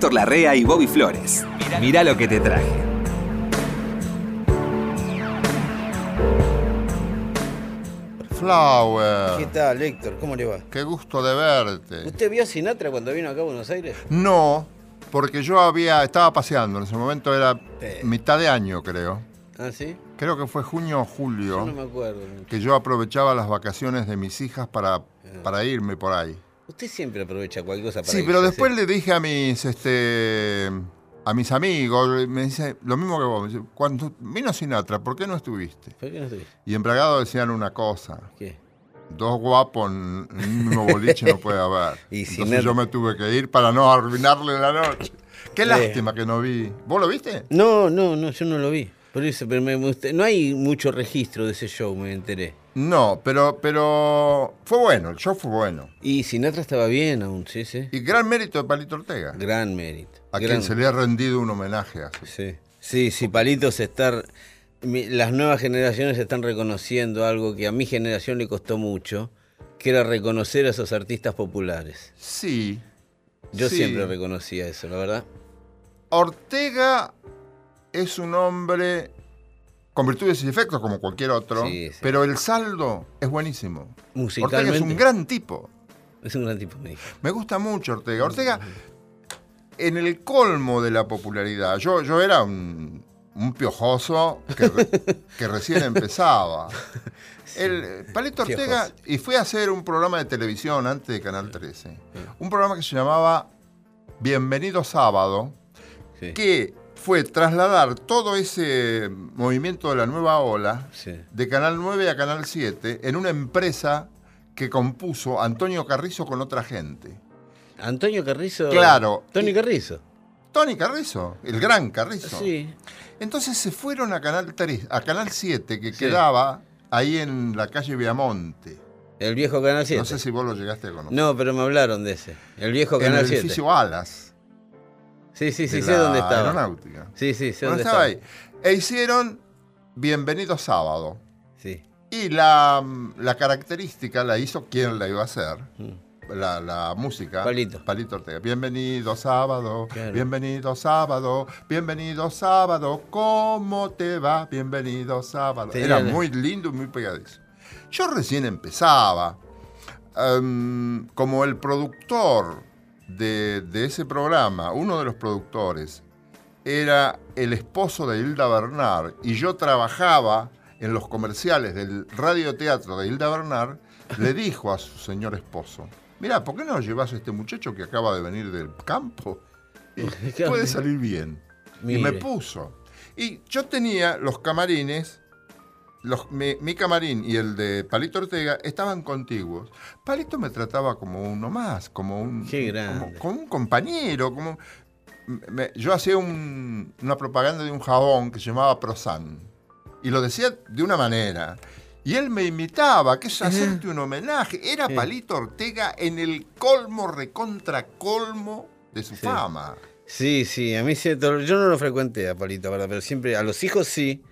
Héctor Larrea y Bobby Flores. Mirá lo que te traje. Flower. ¿Qué tal, Héctor? ¿Cómo le va? Qué gusto de verte. ¿Usted vio a Sinatra cuando vino acá a Buenos Aires? No, porque yo había estaba paseando, en ese momento era mitad de año, creo. ¿Ah, sí? Creo que fue junio o julio, Yo no me acuerdo. mucho. que yo aprovechaba las vacaciones de mis hijas para, para irme por ahí. Usted siempre aprovecha cualquier cosa para Sí, pero después le dije a mis este a mis amigos, me dice lo mismo que vos, me dice, cuando vino Sinatra, ¿por qué no estuviste? ¿Por qué no estuviste? Y en Bragado decían una cosa, ¿Qué? dos guapos en un mismo boliche no puede haber. Y Entonces Sinatra- yo me tuve que ir para no arruinarle la noche. Qué Eh. lástima que no vi. ¿Vos lo viste? No, no, no, yo no lo vi. Por eso, pero me, no hay mucho registro de ese show, me enteré. No, pero, pero fue bueno, el show fue bueno. Y Sinatra estaba bien aún, sí, sí. Y gran mérito de Palito Ortega, Gran mérito. a gran- quien se le ha rendido un homenaje así. Sí, sí, sí, Palitos estar. mi- Las nuevas generaciones están reconociendo algo que a mi generación le costó mucho, que era reconocer a esos artistas populares. Sí. Yo sí. siempre reconocía eso, la verdad. Ortega es un hombre con virtudes y defectos como cualquier otro, Sí, sí. pero el saldo es buenísimo. Ortega es un gran tipo. Es un gran tipo, me. Me gusta mucho Ortega. Ortega, en el colmo de la popularidad, yo, yo era un, un piojoso que, re- que recién empezaba. El eh, Palito Ortega, Piojoso. y fui a hacer un programa de televisión antes de Canal 13. Un programa que se llamaba Bienvenido Sábado, Sí. que fue trasladar todo ese movimiento de la nueva ola Sí. de Canal 9 a Canal 7 en una empresa que compuso Antonio Carrizo con otra gente. Antonio Carrizo. Claro. Tony Carrizo. Tony Carrizo, el gran Carrizo. Sí. Entonces se fueron a Canal 3, a Canal 7, que Sí. quedaba ahí en la calle Viamonte. El viejo Canal 7. No sé si vos lo llegaste a conocer. No, pero me hablaron de ese. El viejo en Canal el 7. edificio Alas. Sí, sí, sí, sé dónde estaba. Aeronáutica. Sí, sí, sé dónde estaba estaba. ahí. E hicieron Bienvenido Sábado. Sí. Y la, la característica la hizo quien la iba a hacer. Mm. La, la música. Palito. Palito Ortega. Bienvenido sábado. Claro. Bienvenido sábado. Bienvenido sábado. ¿Cómo te va? Bienvenido sábado. Tenía Era muy lindo y muy pegadizo. Yo recién empezaba. em, como el productor de, de ese programa, uno de los productores, era el esposo de Hilda Bernard y yo trabajaba en los comerciales del radioteatro de Hilda Bernard, le dijo a su señor esposo, mira, ¿por qué no llevas a este muchacho que acaba de venir del campo? Puede salir bien. Y me puso. Y yo tenía los camarines, los- mi, mi camarín y el de Palito Ortega estaban contiguos. Palito me trataba como uno más, como un, Qué como- grande. como un compañero, como me- yo hacía un- una propaganda de un jabón que se llamaba Prosan. Y lo decía de una manera. Y él me imitaba, que es hacerte un homenaje. Era Sí. Palito Ortega en el colmo, recontra colmo de su Sí. fama. Sí, sí, a mí sí, yo no lo frecuenté a Palito, ¿verdad? pero siempre a los hijos sí,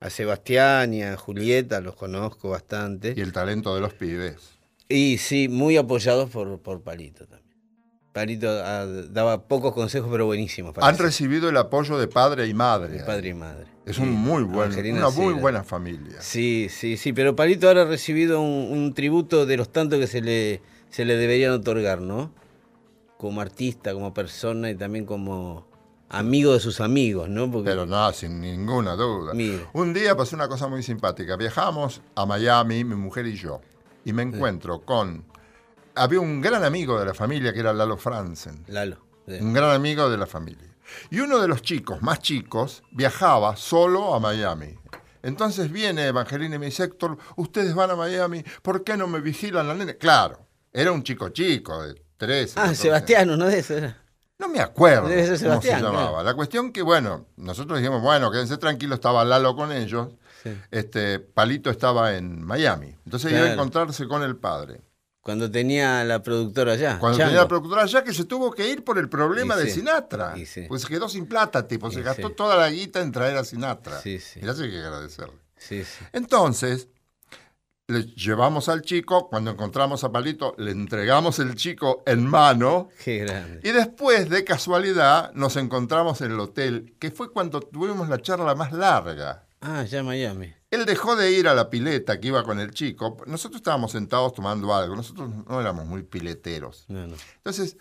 a Sebastián y a Julieta los conozco bastante. Y el talento de los pibes. Y sí, muy apoyados por, por Palito también. Palito ah, daba pocos consejos, pero buenísimos. Han eso, recibido el apoyo de padre y madre. de padre y madre. Es Sí, un muy buen, una sí, muy buena familia. Sí, sí, sí, pero Palito ahora ha recibido un, un tributo de los tantos que se le, se le deberían otorgar, ¿no? Como artista, como persona y también como amigo de sus amigos, ¿no? Porque Pero no, sin ninguna duda. Un día pasó una cosa muy simpática. Viajamos a Miami, mi mujer y yo. Y me encuentro con... Había un gran amigo de la familia que era Lalo Franzen. Lalo. sí. Un gran amigo de la familia. Y uno de los chicos, más chicos, viajaba solo a Miami. Entonces viene Evangelina y me dice, Héctor, ustedes van a Miami, ¿por qué no me vigilan la nena? Claro, era un chico chico de 13. Ah, 14 Sebastián, uno de esos era. No me acuerdo Debe ser cómo se llamaba. claro. La cuestión que, bueno, nosotros dijimos, bueno, quédense tranquilos, estaba Lalo con ellos. Sí. Este, Palito estaba en Miami. Entonces iba a encontrarse con el padre. Cuando tenía la productora allá. Cuando Chango. tenía la productora allá que se tuvo que ir por el problema Y de sí, Sinatra. sí. Pues se quedó sin plata, tipo, se Y gastó toda la guita en traer a Sinatra. Sí, sí. Y eso hay que agradecerle. Sí, sí. Entonces, le llevamos al chico, cuando encontramos a Palito, le entregamos el chico en mano. Qué grande. Y después, de casualidad, nos encontramos en el hotel, que fue cuando tuvimos la charla más larga. Ah, ya Miami. Él dejó de ir a la pileta que iba con el chico. Nosotros estábamos sentados tomando algo. Nosotros no éramos muy pileteros. No, no. Entonces,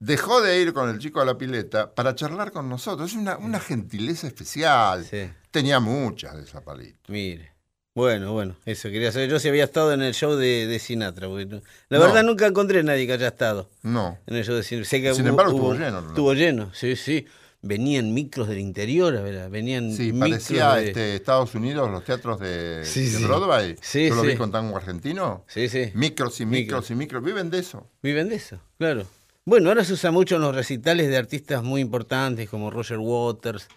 dejó de ir con el chico a la pileta para charlar con nosotros. Es una, una gentileza especial. Sí. Tenía muchas de esa palito. Mire. Bueno, bueno, eso quería saber. Yo si había estado en el show de, de Sinatra. porque la No. verdad nunca encontré a nadie que haya estado No. en el show de Sinatra. Sé que Sin hubo- embargo, estuvo lleno, ¿no? Estuvo lleno, sí, sí. Venían micros del interior, ¿verdad? Venían Sí, micros parecía de- este, Estados Unidos, los teatros de, Sí, de sí. Broadway. Sí, Yo lo vi con tango argentino. Sí, sí. Micros y micros y micros. Viven de eso. Viven de eso, claro. Bueno, ahora se usa mucho en los recitales de artistas muy importantes como Roger Waters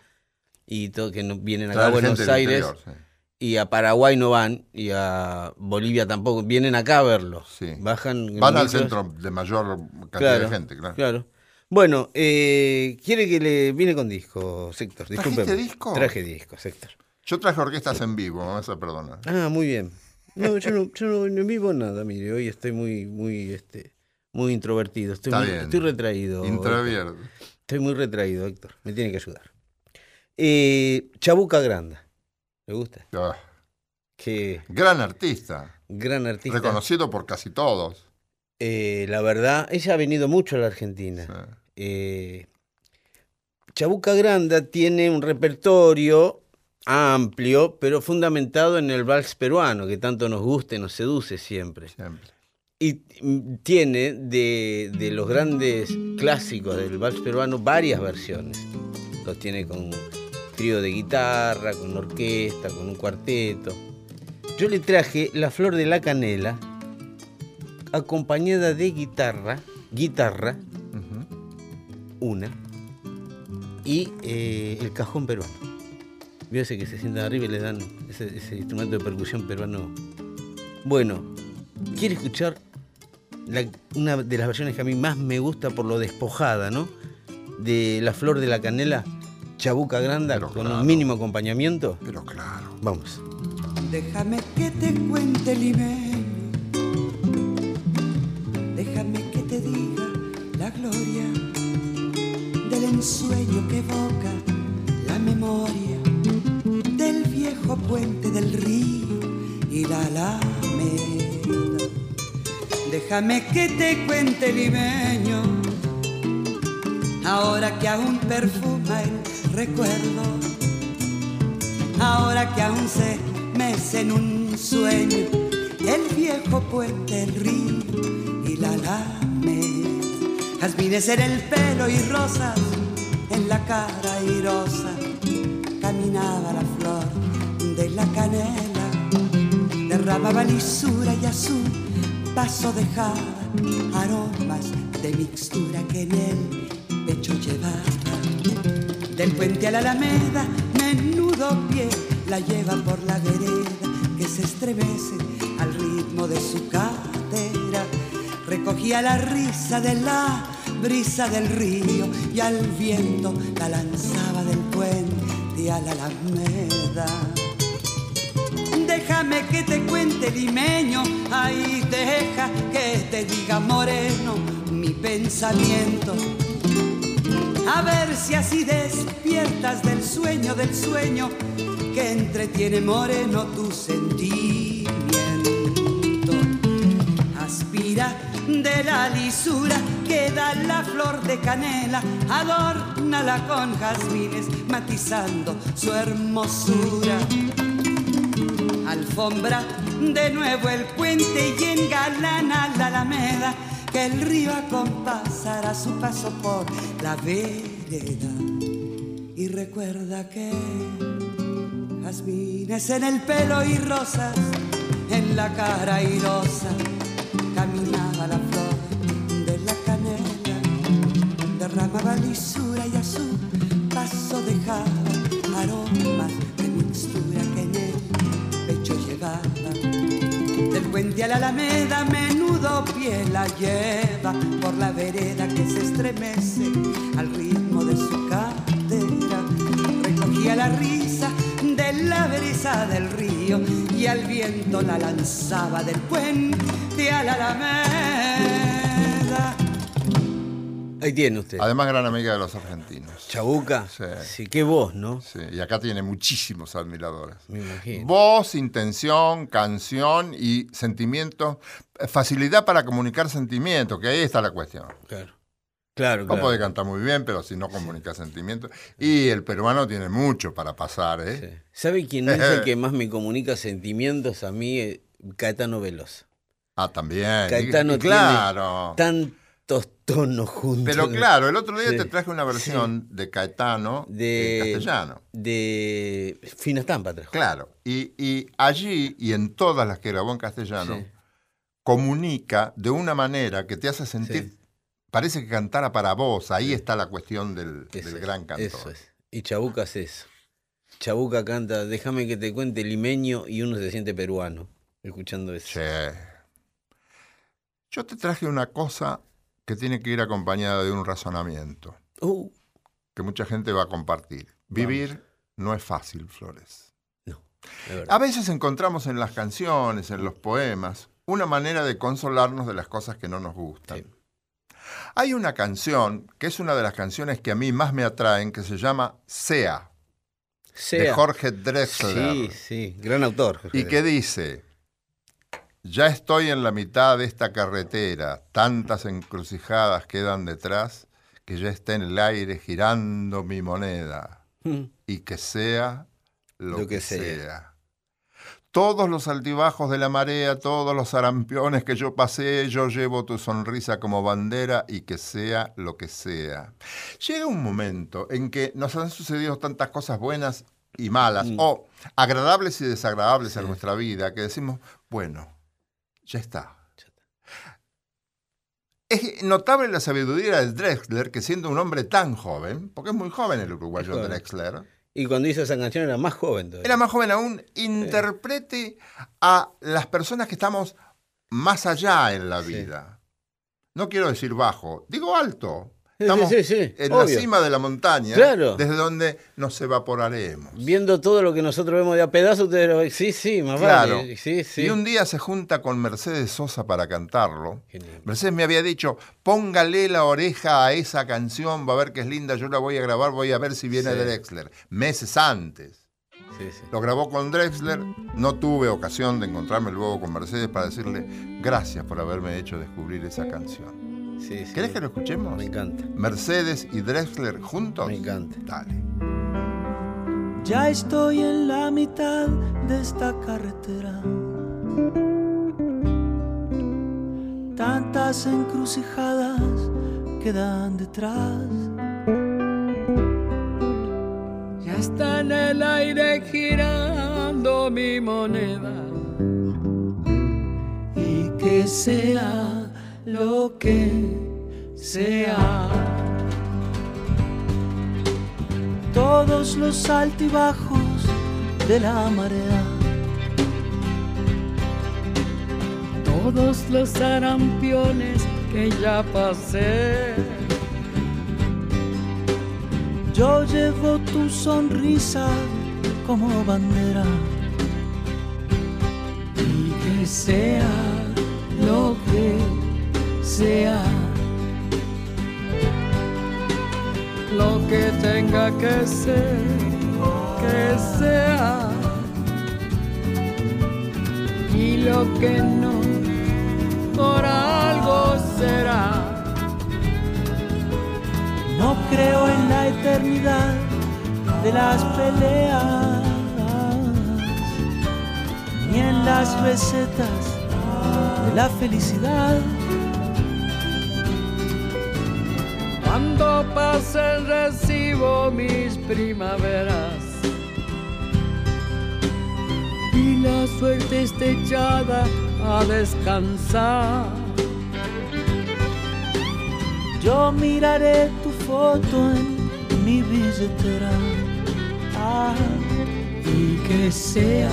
y todo que vienen acá a Buenos Aires interior, sí. Y a Paraguay no van y a Bolivia tampoco. Vienen acá a verlo. Sí. Bajan. en Van al micros. centro de mayor cantidad Claro, de gente, claro. Claro. Bueno, eh, quiere que le viene con disco, Sector. ¿Trajiste disco? Traje disco, Sector. Yo traje orquestas en vivo, me vas a perdonar. Ah, muy bien. No, yo no, yo no, no vivo nada, mire, hoy estoy muy, muy, este, muy introvertido. Estoy, muy- estoy retraído. Héctor. Intravierto. Estoy muy retraído, Héctor. Me tiene que ayudar. Eh, Chabuca Granda. ¿Le gusta? Ah, Qué gran artista, gran artista. reconocido por casi todos. Eh, la verdad, ella ha venido mucho a la Argentina. Sí. Eh, Chabuca Granda tiene un repertorio amplio, pero fundamentado en el vals peruano, que tanto nos gusta y nos seduce siempre. Siempre. Y tiene de, de los grandes clásicos del vals peruano varias versiones. Los tiene con trío de guitarra, con orquesta, con un cuarteto. Yo le traje La Flor de la Canela, acompañada de guitarra, guitarra, una, y eh, el cajón peruano. Vio ese que se sientan arriba y le dan ese, ese instrumento de percusión peruano. Bueno, quiere escuchar la- una de las versiones que a mí más me gusta por lo despojada, ¿no? De La Flor de la Canela, Chabuca Granda, Pero con claro. un mínimo acompañamiento. Pero claro. Vamos. Déjame que te cuente limeño, déjame que te diga la gloria del ensueño que evoca la memoria del viejo puente del río y la alameda. Déjame que te cuente limeño, ahora que aún perfuma el recuerdo ahora que aún se mece en un sueño el viejo puente, río y la alameda. Jazmines en el pelo y rosas en la cara airosa. Caminaba la flor de la canela, derramaba lisura y a su paso dejaba aromas de mixtura que en el pecho llevaba. Del puente a la alameda, menudo pie la lleva por la vereda que se estremece al ritmo de su cadera. Recogía la risa de la brisa del río y al viento la lanzaba del puente a la alameda. Déjame que te cuente limeño, ahí deja que te diga moreno mi pensamiento. A ver si así despiertas del sueño del sueño que entretiene moreno tu sentimiento. Aspira de la lisura que da la flor de canela, adórnala con jazmines matizando su hermosura. Alfombra de nuevo el puente y engalana la alameda que el río acompasará su paso por la vereda. Y recuerda que jazmines en el pelo y rosas en la cara airosa caminaba la flor de la canela, derramaba lisura y a su paso dejaba puente a la alameda, menudo pie la lleva por la vereda que se estremece al ritmo de su cadera. Recogía la risa de la brisa del río y al viento la lanzaba del puente a la alameda. Ahí tiene usted. Además, gran amiga de los argentinos. Chabuca. Sí. Sí, qué voz, ¿no? Sí, y acá tiene muchísimos admiradores. Me imagino. Voz, intención, canción y sentimiento. eh, Facilidad para comunicar sentimientos, que ahí está la cuestión. Claro. Claro, No claro. puede cantar muy bien, pero si no comunica sentimientos. Y el peruano tiene mucho para pasar, ¿eh? Sí. ¿Sabe quién es el que más me comunica sentimientos a mí? Caetano Veloso. Ah, también. Caetano Y- y claro. Tantos tonos juntos. Pero claro, el otro día Sí. te traje una versión de Caetano De- en castellano. De Fina Estampa trajo. Claro. Y, y allí, y en todas las que grabó en castellano, Sí. comunica de una manera que te hace sentir, Sí. parece que cantara para vos. Ahí está la cuestión del, Eso del es, gran cantor. Eso es. Y Chabuca hace eso. Chabuca canta, déjame que te cuente limeño y uno se siente peruano escuchando eso. Che. Yo te traje una cosa que tiene que ir acompañada de un razonamiento Uh, que mucha gente va a compartir. Vivir no es fácil, Flores. no. A veces encontramos en las canciones, en los poemas, una manera de consolarnos de las cosas que no nos gustan. Sí. Hay una canción que es una de las canciones que a mí más me atraen, que se llama Sea, de. Jorge Drexler. Sí, sí, gran autor. Jorge y que dice, ya estoy en la mitad de esta carretera, tantas encrucijadas quedan detrás, que ya está en el aire girando mi moneda, Mm, y que sea lo, Lo que, que sea. sea. Todos los altibajos de la marea, todos los arampiones que yo pasé, yo llevo tu sonrisa como bandera y que sea lo que sea. Llega un momento en que nos han sucedido tantas cosas buenas y malas, o agradables y desagradables en nuestra vida, que decimos, bueno, ya está. Es notable la sabiduría de Drexler, que siendo un hombre tan joven, porque es muy joven el uruguayo joven. Drexler, Y cuando hizo esa canción era más joven todavía. era más joven aún, interprete a las personas que estamos más allá en la Sí. vida. No quiero decir bajo, digo alto. Sí, Estamos sí, sí, en obvio. la cima de la montaña, Claro. desde donde nos evaporaremos. Viendo todo lo que nosotros vemos de a pedazos, ustedes lo sí, sí, más Claro. vale. Y un día se junta con Mercedes Sosa para cantarlo. Genial. Mercedes me había dicho, póngale la oreja a esa canción, va a ver que es linda, yo la voy a grabar, voy a ver si viene de Drexler. Meses antes. Sí, sí. Lo grabó con Drexler, no tuve ocasión de encontrarme luego con Mercedes para decirle gracias por haberme hecho descubrir esa canción. Sí, sí. ¿Querés que lo escuchemos? Me encanta. Mercedes y Drexler juntos. Me encanta. Dale. Ya estoy en la mitad de esta carretera. Tantas encrucijadas quedan detrás. Ya está en el aire girando mi moneda. Y que sea lo que sea. Todos los altibajos de la marea. Todos los arampiones que ya pasé. Yo llevo tu sonrisa como bandera. Y que sea lo que sea. Lo que tenga que ser, que sea. Y lo que no, por algo será. No creo en la eternidad de las peleas, ni en las recetas de la felicidad. Cuando pase recibo mis primaveras y la suerte esté echada a descansar. Yo miraré tu foto en mi billetera. Ah, y que sea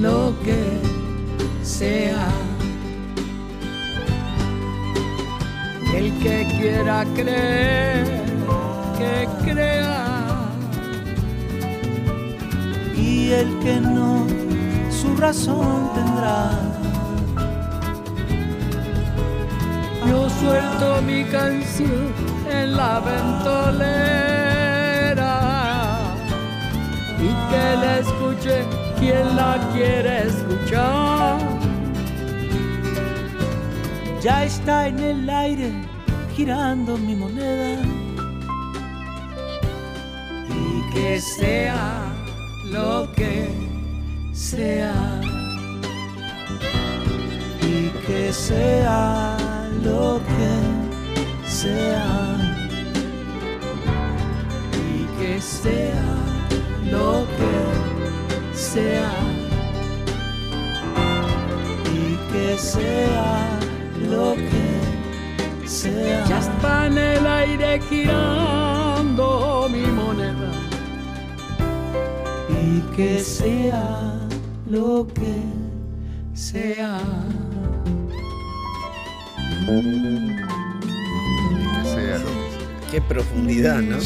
lo que sea. El que quiera creer, que crea. y el que no, su razón tendrá. Yo suelto mi canción en la ventolera y que la escuche quien la quiere escuchar. Ya está en el aire girando mi moneda. y que sea lo que sea. y que sea lo que sea y que sea lo que sea y que sea lo que sea ya está en el aire girando mi moneda y que sea lo que sea Que sea lo que sea. Qué profundidad, ¿no?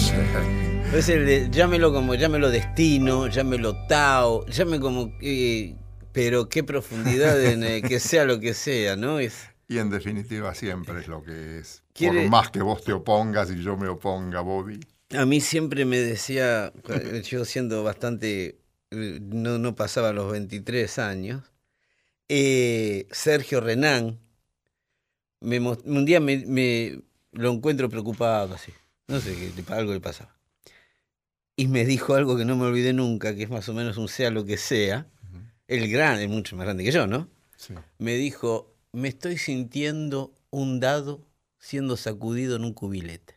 Es el de, llámelo como, llámelo destino, llámelo Tao, llame como, eh, pero qué profundidad en eh, que sea lo que sea, ¿no? Es, Y en definitiva siempre es lo que es. Quiere- Por más que vos te opongas y yo me oponga, Bobby. a mí siempre me decía, yo siendo bastante, eh, no, no pasaba los 23 años, eh, Sergio Renán, me, un día me, me- lo encuentro preocupado así, no sé, qué le- algo le pasaba. Y me dijo algo que no me olvidé nunca, que es más o menos un sea lo que sea. El gran, es mucho más grande que yo, ¿no? Sí. Me dijo, me estoy sintiendo un dado siendo sacudido en un cubilete.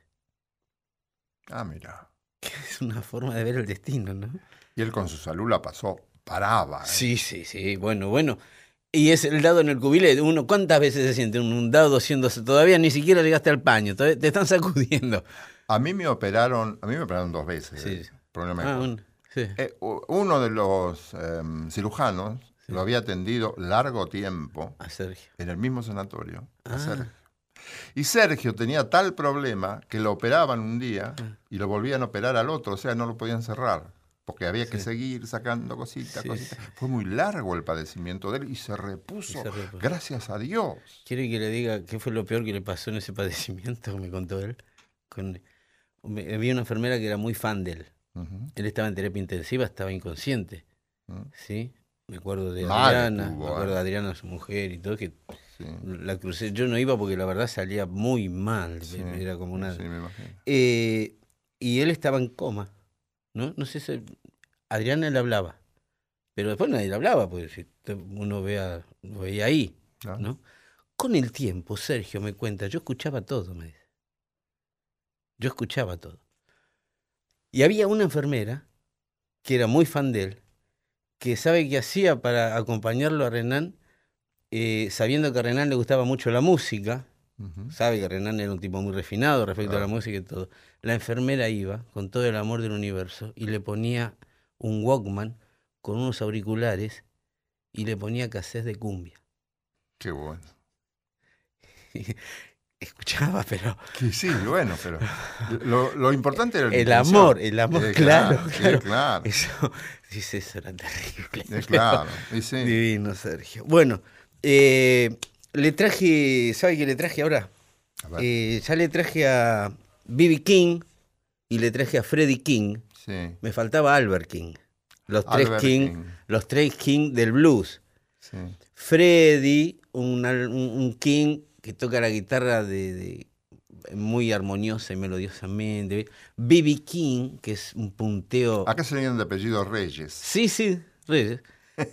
Ah, mira. Es una forma de ver el destino, ¿no? Y él con su salud la pasó, paraba. ¿eh? Sí, sí, sí, bueno, bueno. Y es el dado en el cubilete. Uno, ¿cuántas veces se siente un, dado siéndose? Todavía ni siquiera llegaste al paño, te están sacudiendo. A mí me operaron, a mí me operaron dos veces. Sí. eh, problema Ah, un- sí. Eh, uno de los em, cirujanos lo había atendido largo tiempo A Sergio. en el mismo sanatorio. a Ah. Sergio. Y Sergio tenía tal problema que lo operaban un día Ah. y lo volvían a operar al otro, o sea, no lo podían cerrar. Porque había que Sí. seguir sacando cositas, Sí, cositas. sí. Fue muy largo el padecimiento de él y se repuso. Y se repuso. Gracias a Dios. ¿Quiere que le diga qué fue lo peor que le pasó en ese padecimiento? Me contó él. Con, me- había una enfermera que era muy fan de él. Él estaba en terapia intensiva, estaba inconsciente. Mm. ¿Sí? Me acuerdo de Mal Adriana, estuvo, me acuerdo de Adriana, su mujer y todo, que Sí, la crucé. Yo no iba porque la verdad salía muy mal. sí, Era como una. Sí, me imagino. Eh, y él estaba en coma. ¿no? No sé si. Adriana le hablaba. Pero después nadie le hablaba, porque si uno vea, lo veía ahí. Claro. ¿no? Con el tiempo, Sergio me cuenta, yo escuchaba todo, me dice. Yo escuchaba todo. Y había una enfermera que era muy fan de él, que sabe qué hacía para acompañarlo a Renan, eh, sabiendo que a Renan le gustaba mucho la música, sabe que Renan era un tipo muy refinado respecto a la música y todo. La enfermera iba con todo el amor del universo y le ponía un Walkman con unos auriculares y le ponía cassettes de cumbia. Qué bueno. Escuchaba, pero sí, bueno, pero lo, lo importante era el intención. amor, el amor, Eh, claro, claro. claro. Eso, dice, eso era terrible. Eh, claro, sí. Divino, Sergio. Bueno, eh, le traje, ¿sabe qué le traje ahora? A ver, Eh, ya le traje a B.B. King y le traje a Freddie King. sí, Me faltaba Albert King. Los tres King, King. los tres King del blues. sí. Freddie, un- un King que toca la guitarra de, de- muy armoniosa y melodiosamente. B.B. King, que es un punteo. Acá se de apellido Reyes. Sí, sí, Reyes.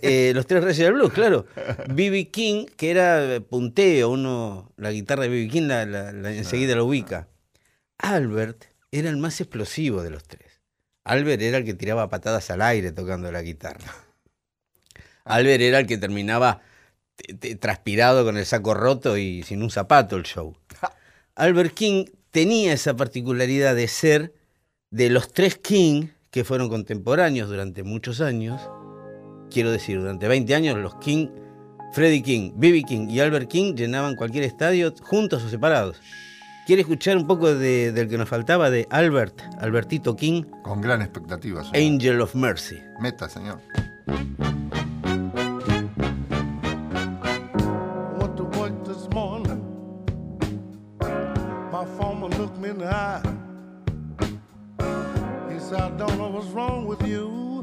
Eh, los tres Reyes del Blues, claro. B.B. King, que era eh, punteo, uno, la guitarra de B.B. King la, la- la- enseguida la ubica. Albert era el más explosivo de los tres. Albert era el que tiraba patadas al aire tocando la guitarra. Albert era el que terminaba te- te- transpirado con el saco roto y sin un zapato el show. Albert King tenía esa particularidad de ser de los tres King que fueron contemporáneos durante muchos años, quiero decir, durante 20 años los King, Freddie King, B.B. King y Albert King llenaban cualquier estadio juntos o separados. ¿Quiere escuchar un poco de- del que nos faltaba, de Albert, Albertito King, Con gran expectativa, señor. Angel of Mercy? Meta, señor. He said, I don't know what's wrong with you,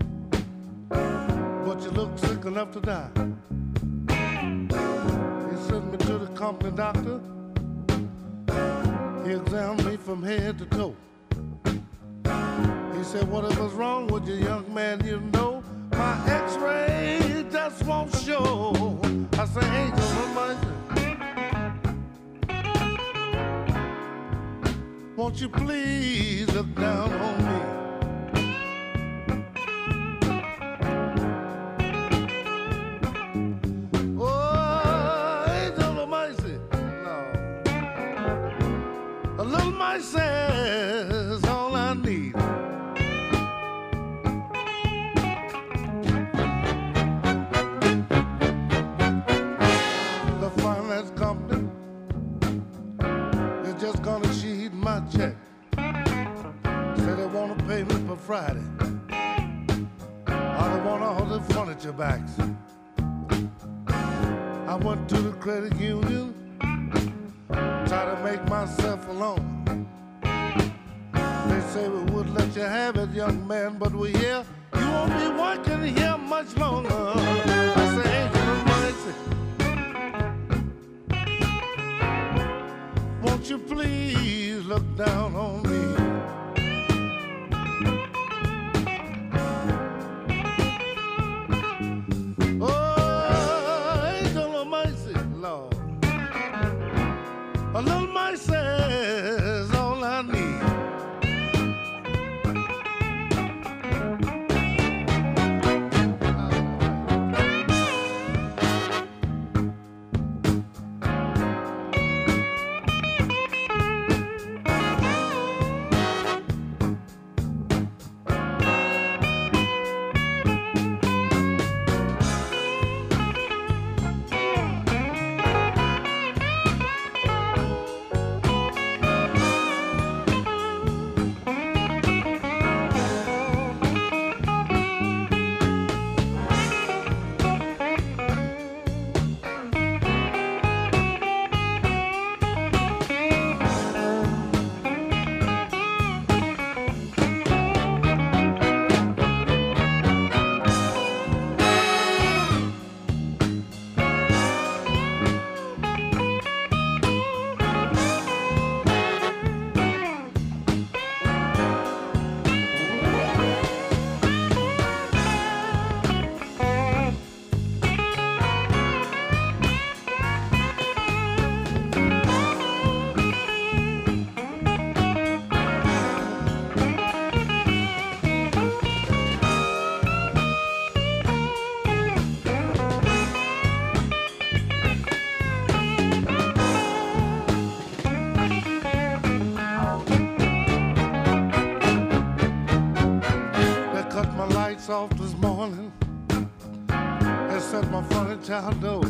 but you look sick enough to die. He sent me to the company doctor. He examined me from head to toe. He said, Whatever's wrong with you, young man, you know my x ray just won't show. I say, Angel of Won't you please look down on me? Friday. Or they want all the furniture backs. I went to the credit union, try to make myself alone. They say we would let you have it, young man, but we're here. You won't be working here much longer. I say, of Mercy. Won't you please look down on me? this morning and set my funny child door.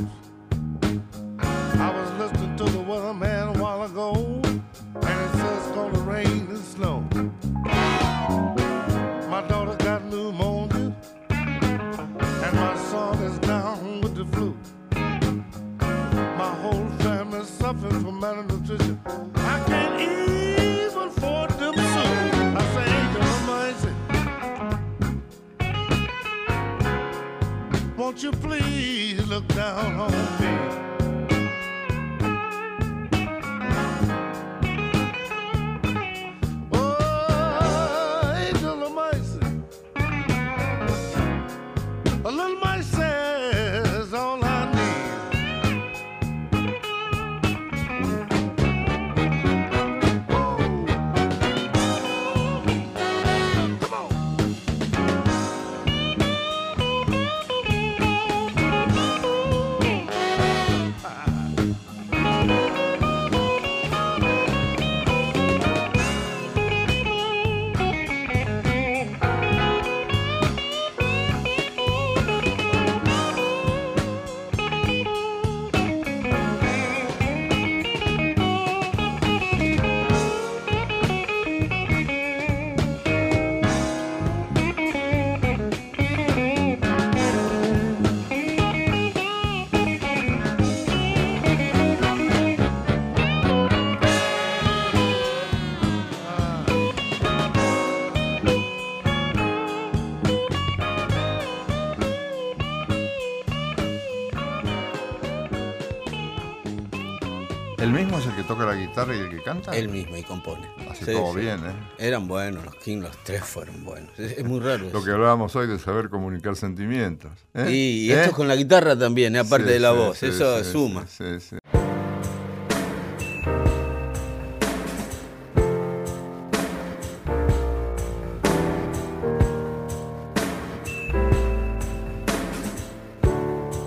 Toca la guitarra y el que canta? Él mismo y compone. Hace Sí, todo sí. bien, ¿eh? Eran buenos, los King, los tres fueron buenos. Es, es muy raro Lo eso. que hablábamos hoy de saber comunicar sentimientos. ¿eh? Y, y ¿Eh? estos con la guitarra también, ¿eh? aparte Sí, de la sí, voz. sí, eso sí, suma. sí, sí.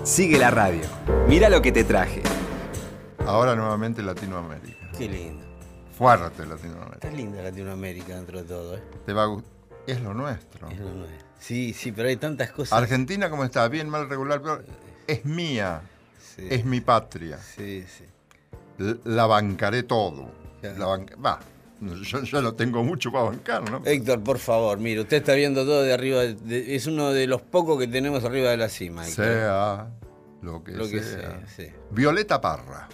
Sigue la radio. Mira lo que te traje. Ahora nuevamente Latinoamérica. Qué lindo. Fuerte Latinoamérica. Está linda Latinoamérica dentro de todo, ¿eh? Te va a Es lo nuestro. Es lo nuevo. Sí, sí, pero hay tantas cosas. Argentina, ¿cómo está? Bien, mal, regular, pero es mía. Sí, Es mi patria. sí, sí. La bancaré todo. Claro. La banca- Va, yo ya no tengo mucho para bancar, ¿no? Héctor, por favor, mire, usted está viendo todo de arriba. de- es uno de los pocos que tenemos arriba de la cima. Héctor. Sea lo que Lo que sea. sea, sí. Violeta Parra,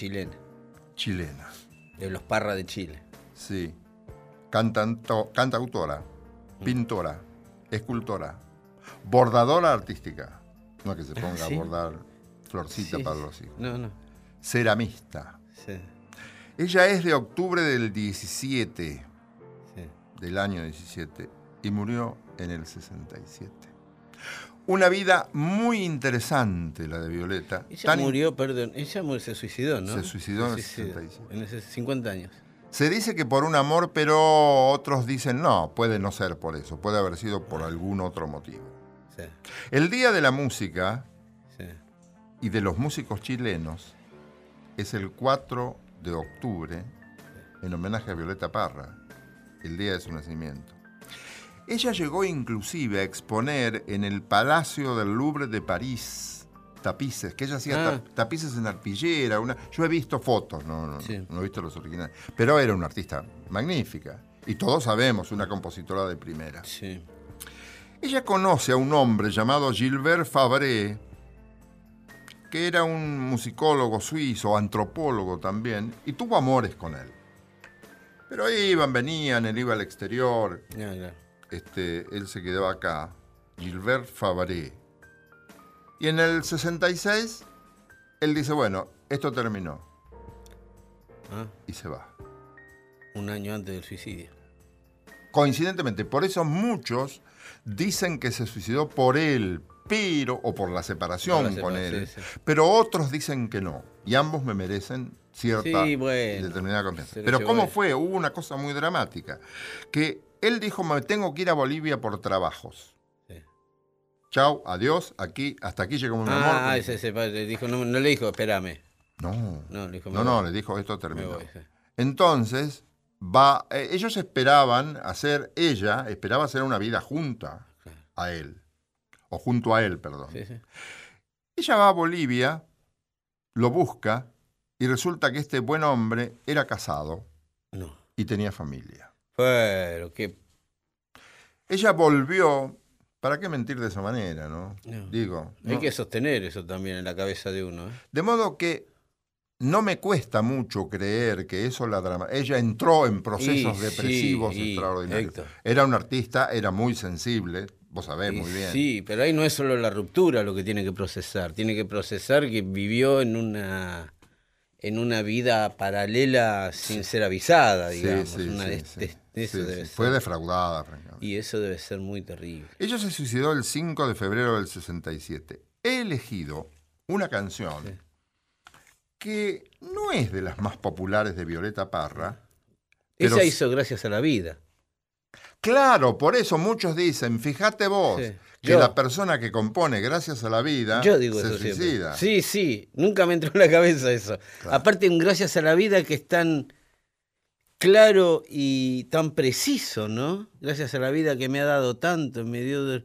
Chilena. chilena. De los Parra de Chile. Sí. Cantanto, cantautora, Mm. pintora, escultora, bordadora artística. No que se ponga ¿sí? a bordar florcita Sí, para los hijos. No, no. Ceramista. Sí, Ella es de octubre del 17, sí. del año 17, y murió en el 67. Una vida muy interesante la de Violeta. Ella Tan murió, perdón, ella mu- se suicidó, ¿no? Se suicidó en el Se suicidó, 67. En esos 50 años. Se dice que por un amor, pero otros dicen no, puede no ser por eso, puede haber sido por algún otro motivo. Sí, El Día de la Música sí. y de los músicos chilenos es el 4 de octubre, en homenaje a Violeta Parra, el día de su nacimiento. Ella llegó inclusive a exponer en el Palacio del Louvre de París tapices, que ella hacía Ah. ta- tapices en arpillera. Una, yo he visto fotos, no, no, Sí. no he visto los originales, pero era una artista magnífica. Y todos sabemos, una compositora de primera. Sí. Ella conoce a un hombre llamado Gilbert Fabré, que era un musicólogo suizo, antropólogo también, y tuvo amores con él. Pero iban, venían, él iba al exterior, Ya, claro. Este, él se quedó acá, Gilbert Fabré. Y en el 66, él dice, bueno, esto terminó, Ah, y se va. un año antes del suicidio. Coincidentemente, por eso muchos dicen que se suicidó por él, pero, o por la separación Por la con él, sí, sí. pero otros dicen que no. Y ambos me merecen cierta Sí, bueno, determinada confianza. Pero ¿cómo fue? Hubo una cosa muy dramática, que él dijo, me tengo que ir a Bolivia por trabajos. Sí. Chau, adiós, aquí, hasta aquí llegó mi amor. Ah, ese, ese dijo, no, no le dijo, espérame. No, No, le dijo, no, no, le dijo, esto terminó. voy, sí. Entonces, va, eh, ellos esperaban hacer, ella esperaba hacer una vida junta a él, o junto a él, perdón. Sí. Ella va a Bolivia, lo busca, y resulta que este buen hombre era casado No. y tenía familia. Pero qué. Ella volvió, ¿para qué mentir de esa manera, no? No. Digo, Hay ¿no? que sostener eso también en la cabeza de uno. ¿eh? de modo que no me cuesta mucho creer que eso la drama. Ella entró en procesos Y depresivos sí, extraordinarios. Héctor. Era una artista, era muy sensible, vos sabés Y muy bien. Sí, pero ahí no es solo la ruptura lo que tiene que procesar. Tiene que procesar que vivió en una en una vida paralela sin ser avisada, digamos. Una de- eso debe ser. Fue defraudada, francamente. Y eso debe ser muy terrible. Ella se suicidó el 5 de febrero del 67. He elegido una canción que no es de las más populares de Violeta Parra. Pero s- hizo gracias a la vida. Claro, por eso muchos dicen, fíjate vos, Sí. que Yo- la persona que compone gracias a la vida Yo digo se eso siempre. suicida. Sí, sí, nunca me entró en la cabeza eso. Claro. Aparte, un gracias a la vida que es tan claro y tan preciso, ¿no? Gracias a la vida que me ha dado tanto, me dio... de-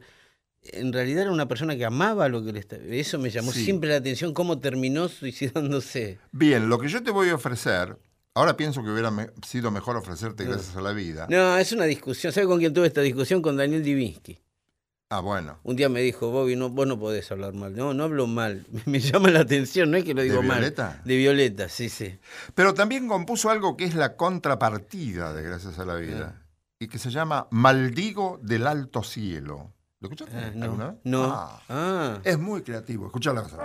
En realidad era una persona que amaba lo que le estaba... Eso me llamó Sí. siempre la atención, cómo terminó suicidándose. Bien, lo que yo te voy a ofrecer, ahora pienso que hubiera me- sido mejor ofrecerte gracias a la vida. No, es una discusión. ¿Sabes con quién tuve esta discusión? Con Daniel Divinsky. Ah, bueno. Un día me dijo, Bobby, no, vos no podés hablar mal. No, no hablo mal. Me llama la atención, no es que lo ¿De digo mal. Violeta? De Violeta, sí, sí. Pero también compuso algo que es la contrapartida de Gracias a la Vida y que se llama Maldigo del Alto Cielo. ¿Lo escuchaste Ah, alguna no. vez? No. Ah, Ah. es muy creativo. Escucha la cosa.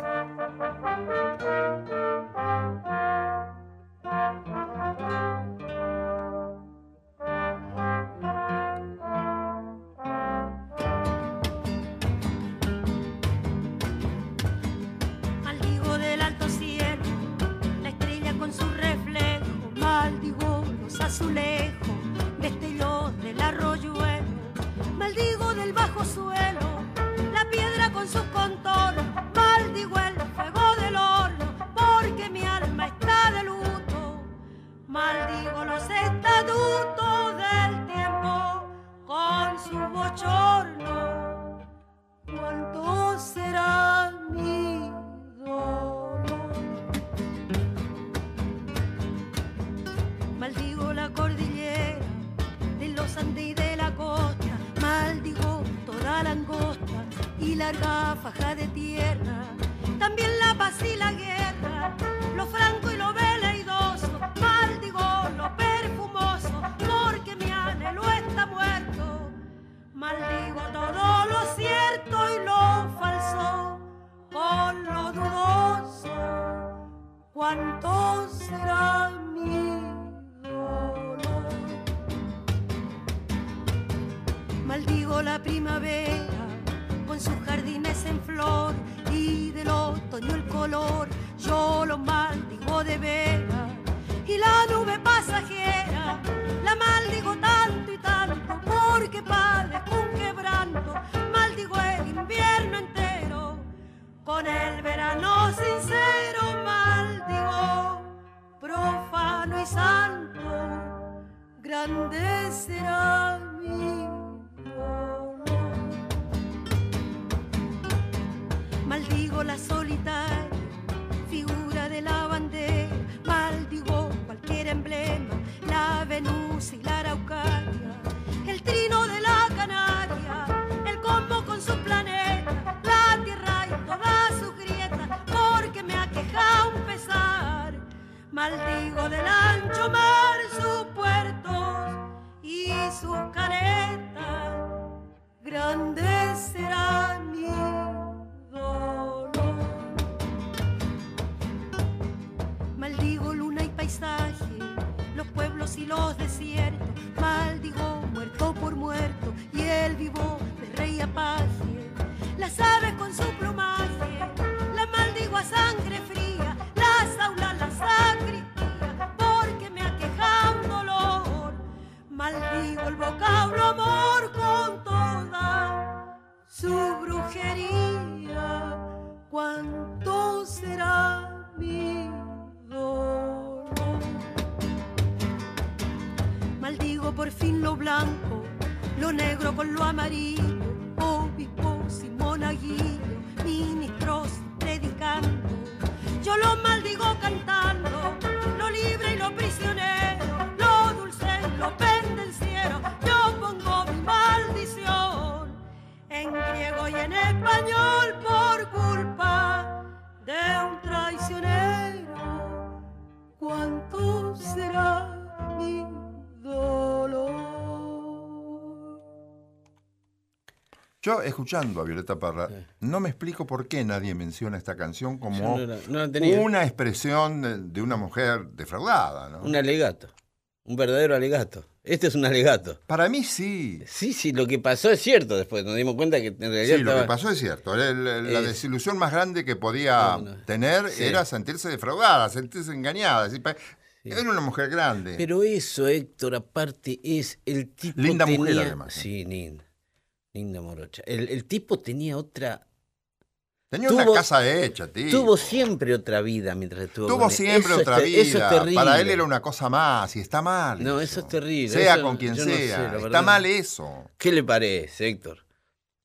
Azulejo, destelló del arroyuelo, maldigo del bajo suelo, la piedra con sus contornos, maldigo el fuego del horno, porque mi alma está de luto, maldigo los estatutos del tiempo con su bochorno. ¿Cuánto será mi y larga faja de tierra. También la paz y la guerra, lo franco y lo veleidoso. Maldigo lo perfumoso, porque mi anhelo está muerto. Maldigo todo lo cierto jardines en flor y del otoño el color. Yo lo maldigo de vera y la nube pasajera la maldigo tanto y tanto porque padezco un quebranto. Maldigo el invierno entero con el verano sincero. Maldigo profano y santo. Grande será mi dolor. Maldigo la solitaria figura de la bandera, maldigo cualquier emblema, la Venus y la Araucaria, el trino de la Canaria, el combo con su planeta, la tierra y todas sus grietas, porque me aqueja un pesar. Maldigo del ancho mar sus puertos y sus caretas, grande será mi Maldigo luna y paisaje, los pueblos y los desiertos. Maldigo muerto por muerto y el vivo de rey apaje. Las aves con su plumaje, la maldigo a sangre fría. Las aulas, la sacristía, porque me aqueja un dolor. Maldigo el vocablo amor con toda su brujería. ¿Cuánto será mi Por fin lo blanco, lo negro con lo amarillo, obispos y monaguillos, ministros predicando. Yo lo maldigo cantando, lo libre y lo prisionero, lo dulce y lo pendenciero. Yo pongo mi maldición en griego y en español por culpa de un traicionero. ¿Cuánto será mi dolor? Yo, escuchando a Violeta Parra, no me explico por qué nadie menciona esta canción como Yo no la- no la tenía. una expresión de, de una mujer defraudada, ¿no? Un alegato. Un verdadero alegato. Este es un alegato. Para mí sí. Sí, sí, lo que pasó es cierto después. Nos dimos cuenta que en realidad Sí, lo que pasó es cierto. La desilusión más grande que podía no, no. tener Sí. era sentirse defraudada, sentirse engañada. Pa- Era una mujer grande. Pero eso, Héctor, aparte, es el tipo. Linda tenía... mujer, además, ¿eh? Sí, linda. Linda morocha. El, el tipo tenía otra. Tenía tuvo- una casa hecha, tío. Tuvo siempre otra vida mientras estuvo. Tuvo con él. siempre Eso otra vida. Eso es terrible. Para él era una cosa más y está mal. No, eso es terrible. Sea Eso con quien yo no sé, sea. está mal eso. ¿Qué le parece, Héctor?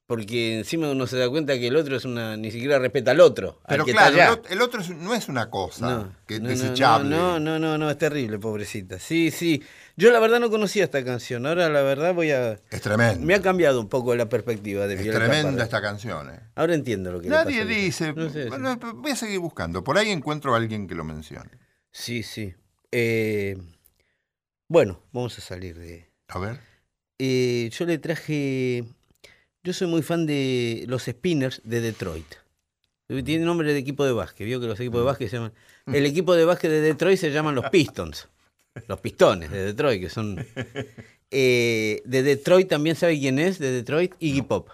Porque encima uno se da cuenta que el otro es una. ni siquiera respeta al otro. al Pero que claro, está el, allá. ot- el otro es- no es una cosa No, que no, desechable. No, no, no, no, es terrible, pobrecita. Sí, sí. Yo la verdad no conocía esta canción. Ahora la verdad voy a. Es tremendo. Me ha cambiado un poco la perspectiva de Es Violeta tremenda Parra. esta canción. eh. Ahora entiendo lo que le Nadie ella. dice. No sé, sí. voy a seguir buscando. Por ahí encuentro a alguien que lo mencione. Sí, sí. Eh, bueno, vamos a salir de. A ver. Eh, yo le traje. Yo soy muy fan de los Spinners de Detroit. Tiene nombre de equipo de básquet. Vio que los equipos de básquet se llaman. El equipo de básquet de Detroit se llaman los Pistons. Los pistones de Detroit, que son. Eh, de Detroit también sabe quién es de Detroit, Iggy Pop.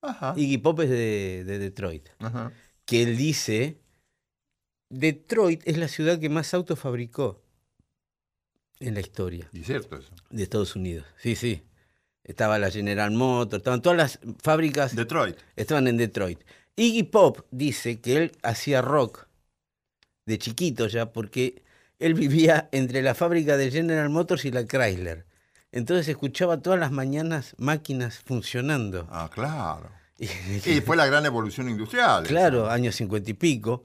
Ajá. Iggy Pop es de, de Detroit. Ajá. Que él dice. Detroit es la ciudad que más autos fabricó en la historia Y cierto eso. de Estados Unidos. Sí, sí. Estaba la General Motors, estaban todas las fábricas Detroit. estaban en Detroit. Iggy Pop dice que él hacía rock de chiquito ya porque él vivía entre la fábrica de General Motors y la Chrysler. Entonces escuchaba todas las mañanas máquinas funcionando. Ah, claro. Y- Y fue la gran evolución industrial. claro, años cincuenta y pico.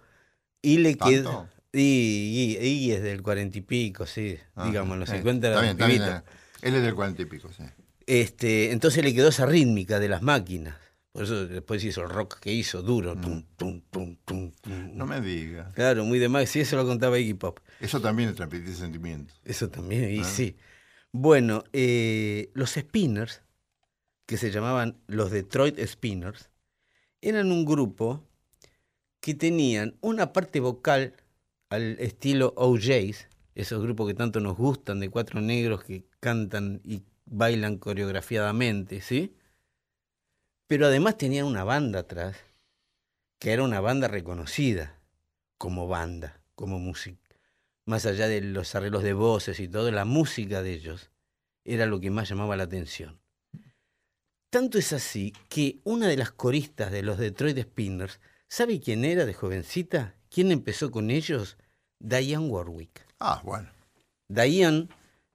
Y le ¿Tanto? quedó. Y, y, y es del cuarenta y pico, sí. Ah, digamos, en los sí. 50 era Está bien, un está bien, pibito. eh. Él es del cuarenta y pico, sí. Este, entonces le quedó esa rítmica de las máquinas. Por eso después hizo el rock que hizo, duro. tum, tum, tum, tum, tum. No me digas. Claro, muy de más. Sí, eso lo contaba Iggy Pop. Eso también es transmitir sentimientos. Eso también, y Ah. sí. Bueno, eh, los Spinners, que se llamaban los Detroit Spinners, eran un grupo que tenían una parte vocal al estilo OJs, esos grupos que tanto nos gustan, de cuatro negros que cantan y bailan coreografiadamente, ¿sí? Pero además tenían una banda atrás, que era una banda reconocida como banda, como música más allá de los arreglos de voces y todo, la música de ellos era lo que más llamaba la atención. Tanto es así que una de las coristas de los Detroit Spinners, ¿sabe quién era de jovencita? ¿Quién empezó con ellos? Diane Warwick. Ah, bueno. Diane,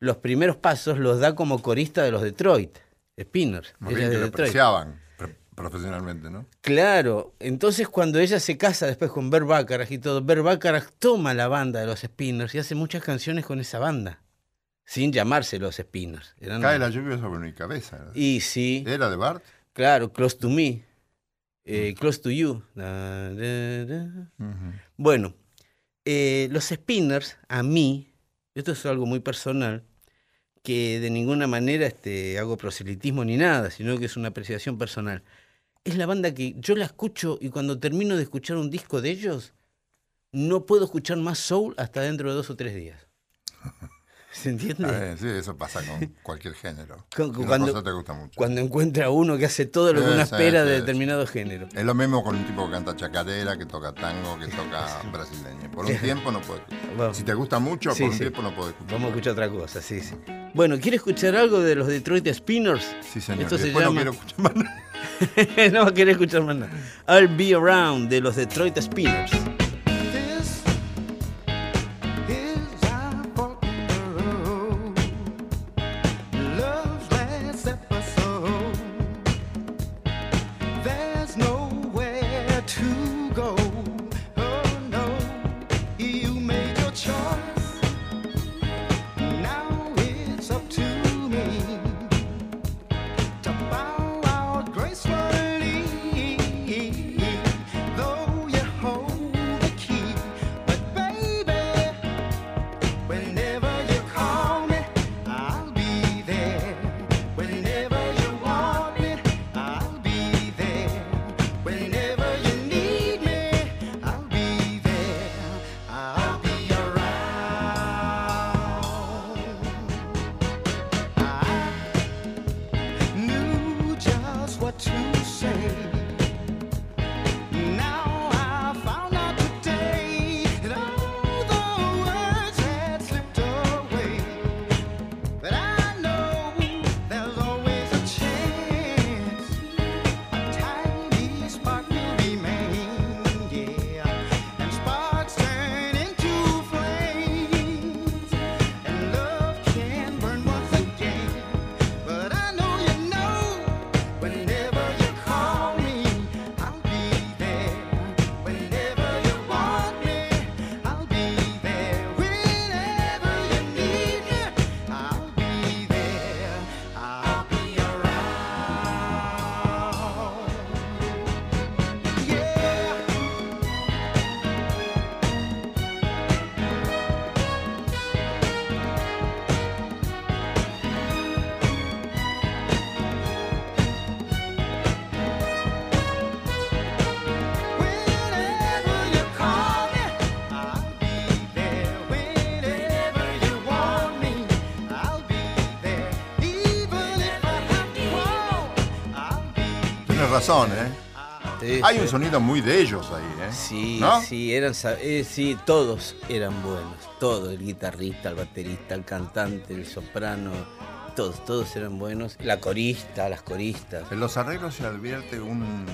los primeros pasos los da como corista de los Detroit Spinners. Más Ella bien es que de lo Detroit. apreciaban pre- profesionalmente, ¿no? Claro, entonces cuando ella se casa después con Bert Bacharach y todo, Bert Bacharach toma la banda de los Spinners y hace muchas canciones con esa banda, sin llamarse los Spinners. Eran- Cae la lluvia sobre mi cabeza. Y sí, ¿Era de Bart? claro, Close to Me, eh, Close to You. Da, da, da. Ujú. Bueno, eh, los Spinners, a mí, esto es algo muy personal, que de ninguna manera este, hago proselitismo ni nada, sino que es una apreciación personal. Es la banda que yo la escucho y cuando termino de escuchar un disco de ellos, no puedo escuchar más soul hasta dentro de dos o tres días. ¿Se entiende? Sí, eso pasa con cualquier género. Con- cuando- te gusta mucho. Cuando encuentra uno que hace todo lo que uno espera de determinado género. Es lo mismo con un tipo que canta chacarera, que toca tango, que toca brasileño. Por un tiempo no puedes Vamos. Si te gusta mucho, Sí, por un sí. tiempo no puedes escuchar. Vamos a escuchar otra cosa, sí, sí. Bueno, ¿quiere escuchar algo de los Detroit Spinners? Sí, señor. Esto se llama... no quiero escuchar más nada. no va a querer escuchar más nada. I'll Be Around de los Detroit Spinners. Razón, ¿eh? Sí, Hay sí. un sonido muy de ellos ahí, ¿eh? Sí, ¿No? sí, eran, eh, sí, todos eran buenos, todos, el guitarrista, el baterista, el cantante, el soprano, todos, todos eran buenos, la corista, las coristas. En los arreglos se advierte un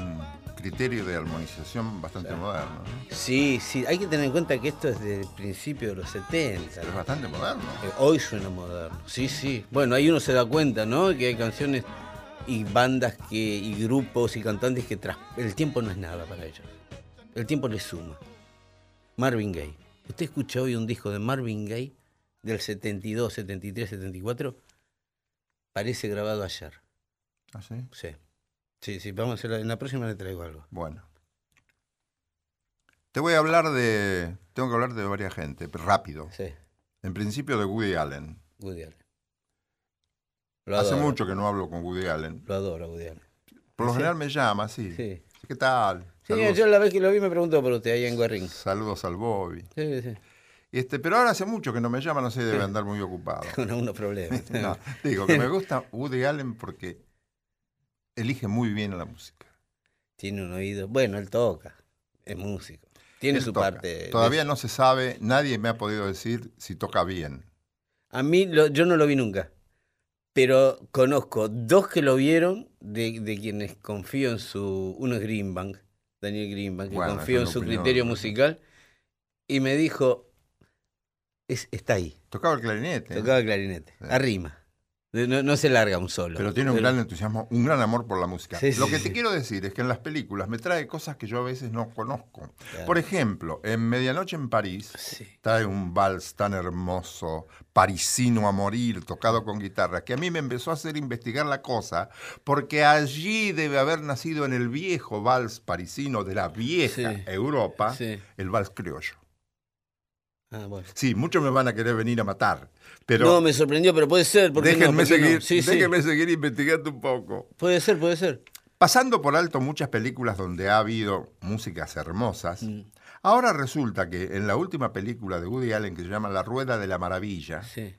criterio de armonización bastante moderno. ¿no? Sí, sí, hay que tener en cuenta que esto es del principio de los 70. Es bastante moderno. Eh, Hoy suena moderno, sí, sí. Bueno, ahí uno se da cuenta, ¿no? Que hay canciones y bandas que, y grupos y cantantes que tras- el tiempo no es nada para ellos. El tiempo les suma. Marvin Gaye. Usted escucha hoy un disco de Marvin Gaye del 72, 73, 74. Parece grabado ayer. ¿Ah, sí? Sí. Sí, sí, vamos a hacer, en la próxima le traigo algo. Bueno. Te voy a hablar de. Tengo que hablar de varias gente, pero rápido. Sí, En principio de Woody Allen. Woody Allen. Lo Hace adoro, mucho que no hablo con Woody Allen. Lo adoro, Woody Allen. Por lo general me llama, sí. Sí. ¿Qué tal? Sí, Saludos, yo la vez que lo vi me preguntó por usted ahí en Guerrín. saludos al Bobby. Sí, sí. Este, pero ahora hace mucho que no me llama, no sé, debe andar muy ocupado. Con algunos problemas. No, digo que me gusta Woody Allen porque elige muy bien la música. Tiene un oído. Bueno, él toca. Es músico. Tiene Él su toca. parte. Todavía no se sabe, nadie me ha podido decir si toca bien. A mí, lo- yo no lo vi nunca. Pero conozco dos que lo vieron, de, de quienes confío en su. Uno es Greenbank, Daniel Greenbank, que Bueno, confío en su opinión, criterio musical. Y me dijo: es, está ahí. Tocaba el clarinete. ¿eh? Tocaba el clarinete. Arrima. No, no se larga un solo. Pero tiene un gran entusiasmo, un gran amor por la música. Sí, Lo sí, que sí. te quiero decir es que en las películas me trae cosas que yo a veces no conozco. Claro. Por ejemplo, en Medianoche en París trae un vals tan hermoso, parisino a morir, tocado con guitarra, que a mí me empezó a hacer investigar la cosa, porque allí debe haber nacido en el viejo vals parisino de la vieja. Europa, el vals criollo. Ah, bueno. Sí, muchos me van a querer venir a matar, pero no, me sorprendió, pero puede ser. ¿por qué no? déjenme, ¿Por qué no? seguir, sí. déjenme seguir investigando un poco. Puede ser, puede ser. Pasando por alto muchas películas donde ha habido músicas hermosas, Mm. ahora resulta que en la última película de Woody Allen que se llama La Rueda de la Maravilla, Sí.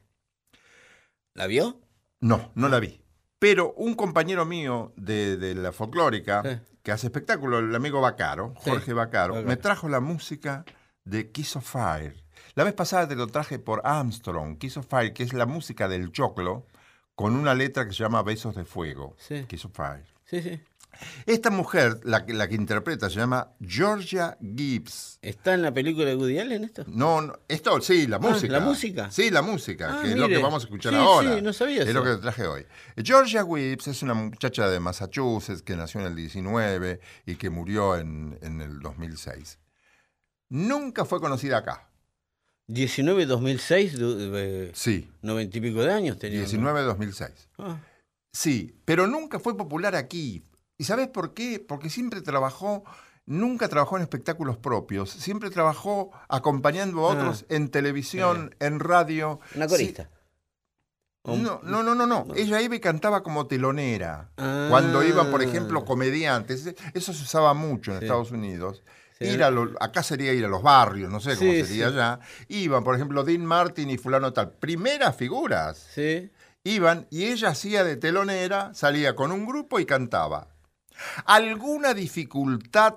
¿La vio? no, no la vi. Pero un compañero mío de, de la folclórica, Sí. que hace espectáculo, el amigo Bacaro, Jorge Bacaro, Bacaro. me trajo la música de Kiss of Fire. La vez pasada te lo traje por Armstrong, Kiss of Fire, que es la música del choclo, con una letra que se llama Besos de Fuego. Sí. Kiss of Fire. Sí, sí. Esta mujer, la que, la que interpreta, se llama Georgia Gibbs. ¿Está en la película de Woody Allen esto? No, no, esto sí, la música. ¿la música? Sí, la música, Ah, que es lo que vamos a escuchar Sí, ahora. sí, no sabía Es eso. lo que te traje hoy. Georgia Gibbs es una muchacha de Massachusetts que nació en el 19 y que murió en, en el 2006. Nunca fue conocida acá. 19 2006, du- eh, Sí, 90 y pico de años tenía. ¿no? 19-2006. Ah, Sí, pero nunca fue popular aquí. ¿Y sabes por qué? Porque siempre trabajó, nunca trabajó en espectáculos propios, siempre trabajó acompañando a Ah. otros en televisión, en radio. una corista. No, no, no, no, no. Ella iba y cantaba como telonera. Ah. Cuando iban, por ejemplo, comediantes. Eso se usaba mucho en Sí. Estados Unidos. Ir a lo- acá sería ir a los barrios, no sé cómo Sí, sería sí. allá. Iban, por ejemplo, Dean Martin y fulano tal. Primeras figuras. Sí. Iban y ella hacía de telonera, salía con un grupo y cantaba. Alguna dificultad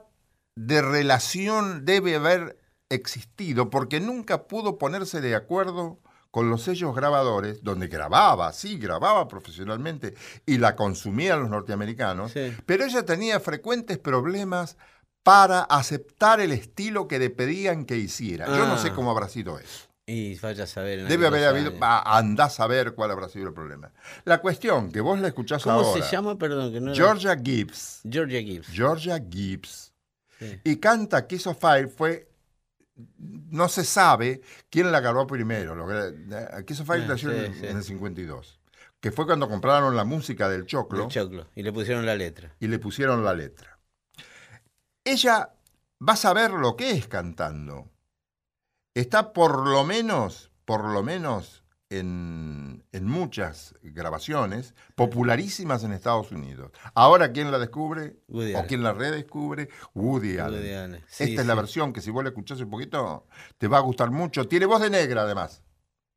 de relación debe haber existido porque nunca pudo ponerse de acuerdo con los sellos grabadores, donde grababa, sí, grababa profesionalmente y la consumían los norteamericanos, Sí. pero ella tenía frecuentes problemas para aceptar el estilo que le pedían que hiciera. Yo no Ah. sé cómo habrá sido eso. Y vaya a saber. Debe haber habido, andás a ver cuál habrá sido el problema. La cuestión, que vos la escuchás ¿Cómo ahora. se llama? Perdón, que no era- Georgia Gibbs. Georgia Gibbs. Georgia Gibbs. Sí. Y canta Kiss of Fire fue. No se sabe quién la grabó primero. Que- Kiss of Fire Ah, nació sí, en, sí. en el 52. Que fue cuando compraron la música del choclo El choclo. Y le pusieron la letra. y le pusieron la letra. Ella va a saber lo que es cantando. Está por lo menos, por lo menos en, en muchas grabaciones popularísimas en Estados Unidos. Ahora, ¿quién la descubre? Woody ¿O Allen. quién la redescubre? Woody Allen. Woody Allen. Sí, Esta es la versión que si vos la escuchás un poquito, te va a gustar mucho. Tiene voz de negra, además.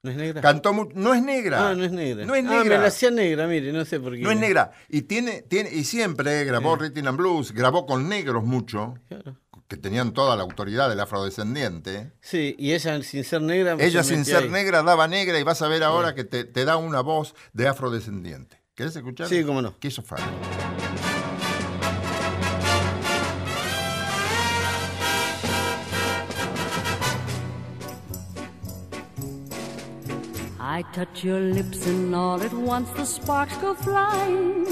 ¿No es negra? Cantó mu- no es negra. Ah, no es negra. No es Ah, me negra. la hacía negra, mire, no sé por qué. No es negra. Y tiene, tiene, y siempre grabó Rhythm and Blues, grabó con negros mucho, Claro. que tenían toda la autoridad del afrodescendiente. Sí, y ella sin ser negra. Ella se sin ser ahí. negra daba negra y vas a ver ahora que te, te da una voz de afrodescendiente. ¿Querés escuchar? Sí, cómo no. Of Fire. I touch your lips and all at once the sparks go flying.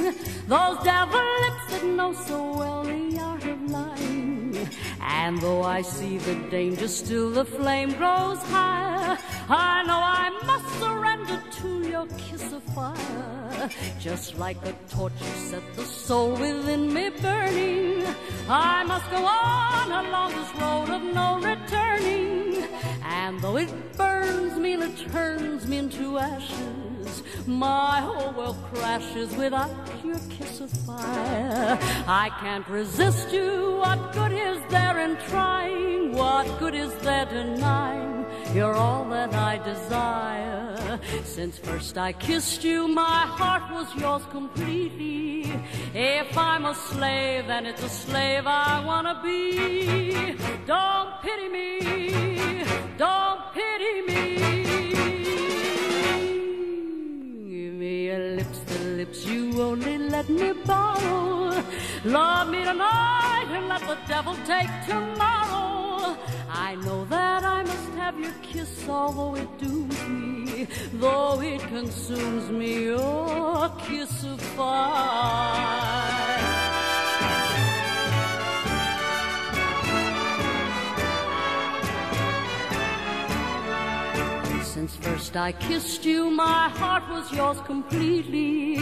Those devil lips that know so well the art of lying. And though I see the danger, still the flame grows higher. I know I must surrender to your kiss of fire. Just like a torch, you set the soul within me burning. I must go on along this road of no returning. And though it burns me and it turns me into ashes, my whole world crashes without your kiss of fire. I can't resist you. What good is there in trying? What good is there denying? You're all that I desire. Since first I kissed you, my heart was yours completely. If I'm a slave, then it's a slave I wanna be. Don't pity me. Don't pity me. Only let me borrow. Love me tonight and let the devil take tomorrow. I know that I must have your kiss, although it dooms me, though it consumes me. Your kiss of fire. Since first I kissed you, my heart was yours completely.